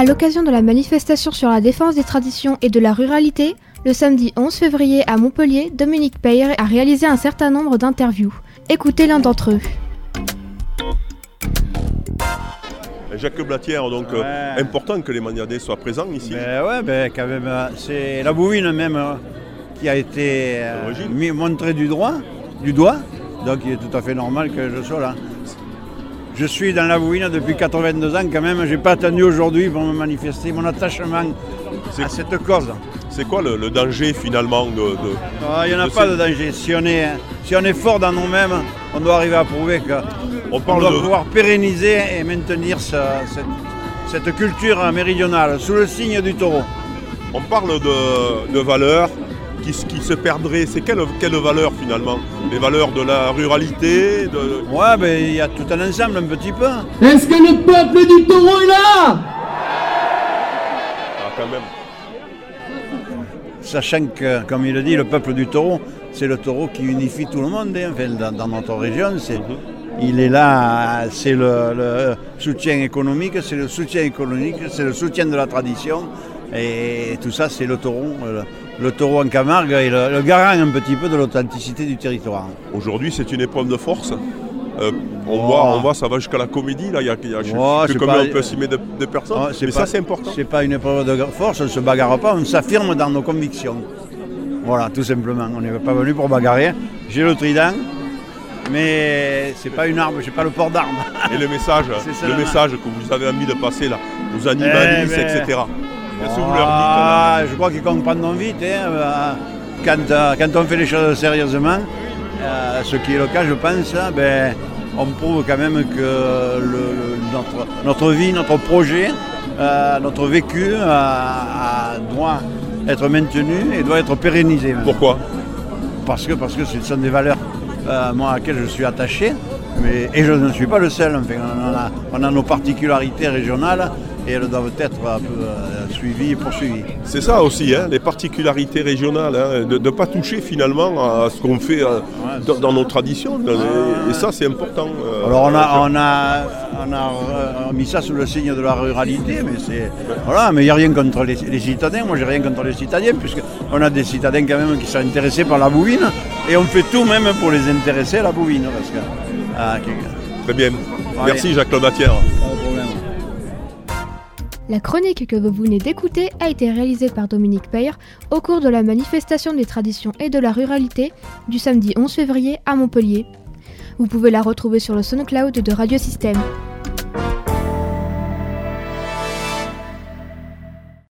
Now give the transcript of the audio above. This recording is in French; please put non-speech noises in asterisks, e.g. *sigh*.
À l'occasion de la manifestation sur la défense des traditions et de la ruralité, le samedi 11 février à Montpellier, Dominique Peyre a réalisé un certain nombre d'interviews. Écoutez l'un d'entre eux. Jacques Blatière, donc euh, important que les maniadés soient présents ici. Ben ouais, ben, quand même, euh, c'est la bouine même euh, qui a été euh, montrée du, droit, du doigt, donc il est tout à fait normal que je sois là. Je suis dans la bouine depuis 82 ans quand même, j'ai pas attendu aujourd'hui pour me manifester mon attachement à cette cause. C'est quoi le, le danger finalement de, de- Ah, Il n'y en a pas ces- de danger. Si on est, si on est fort dans nous-mêmes, on doit arriver à prouver qu'on On parle doit de, pouvoir pérenniser et maintenir ce- cette, cette culture méridionale sous le signe du taureau. on parle de, de valeurs qui, qui se perdraient. C'est quelle, quelle valeur finalement? Les valeurs de la ruralité de... Ouais, ben il y a tout un ensemble un petit peu. Est-ce que le peuple du taureau est là? Ah, quand même. Sachant que, comme il le dit, le peuple du taureau, c'est le taureau qui unifie tout le monde. hein. Enfin, dans, dans notre région, c'est, il est là, c'est le, le soutien économique, c'est le soutien économique, c'est le soutien de la tradition. Et tout ça, c'est le taureau. Le, le taureau en Camargue est le, le garant un petit peu de l'authenticité du territoire. Aujourd'hui, c'est une épreuve de force. Euh, on, Oh. voit, on voit, ça va jusqu'à la comédie. Là, il y a, il y a je sais Oh, combien pas- on peut estimer de, de personnes. Oh, Mais pas- ça, c'est important. C'est pas une épreuve de force, on ne se bagarre pas, on s'affirme dans nos convictions. Voilà, tout simplement. On n'est pas venu pour bagarrer. J'ai le trident, mais c'est pas une arme, j'ai pas le port d'armes. Et le message, *laughs* le message que vous avez envie de passer là, aux animalistes, Eh etc. Qu'est-ce que vous leur Ah, dites je crois qu'ils comprendront vite. hein, euh, quand, euh, quand on fait les choses sérieusement, euh, ce qui est le cas, je pense, hein, ben, on prouve quand même que le- le- notre, notre vie, notre projet, euh, notre vécu euh, a- doit être maintenu et doit être pérennisé. même. Pourquoi? Parce que, parce que ce sont des valeurs euh, moi, à laquelle je suis attaché, mais, et je ne suis pas le seul. Enfin, on, a, on a nos particularités régionales et elles doivent être un peu euh, suivies et poursuivies. C'est ça aussi, hein, les particularités régionales, hein, de ne pas toucher finalement à ce qu'on fait euh, dans, dans nos traditions. dans les- et ça, c'est important. euh, Alors on a, on a, on a mis ça sous le signe de la ruralité, mais c'est voilà, mais il n'y a rien contre les, les citadins. Moi, j'ai rien contre les citadins, puisqu'on a des citadins quand même qui sont intéressés par la bouvine, et on fait tout même pour les intéresser à la bouvine, parce que ah, Très bien. Merci Jacques Lomatière. pas de problème. La chronique que vous venez d'écouter a été réalisée par Dominique Peyre au cours de la manifestation des traditions et de la ruralité du samedi 11 février à Montpellier. Vous pouvez la retrouver sur le SoundCloud de Radio Système.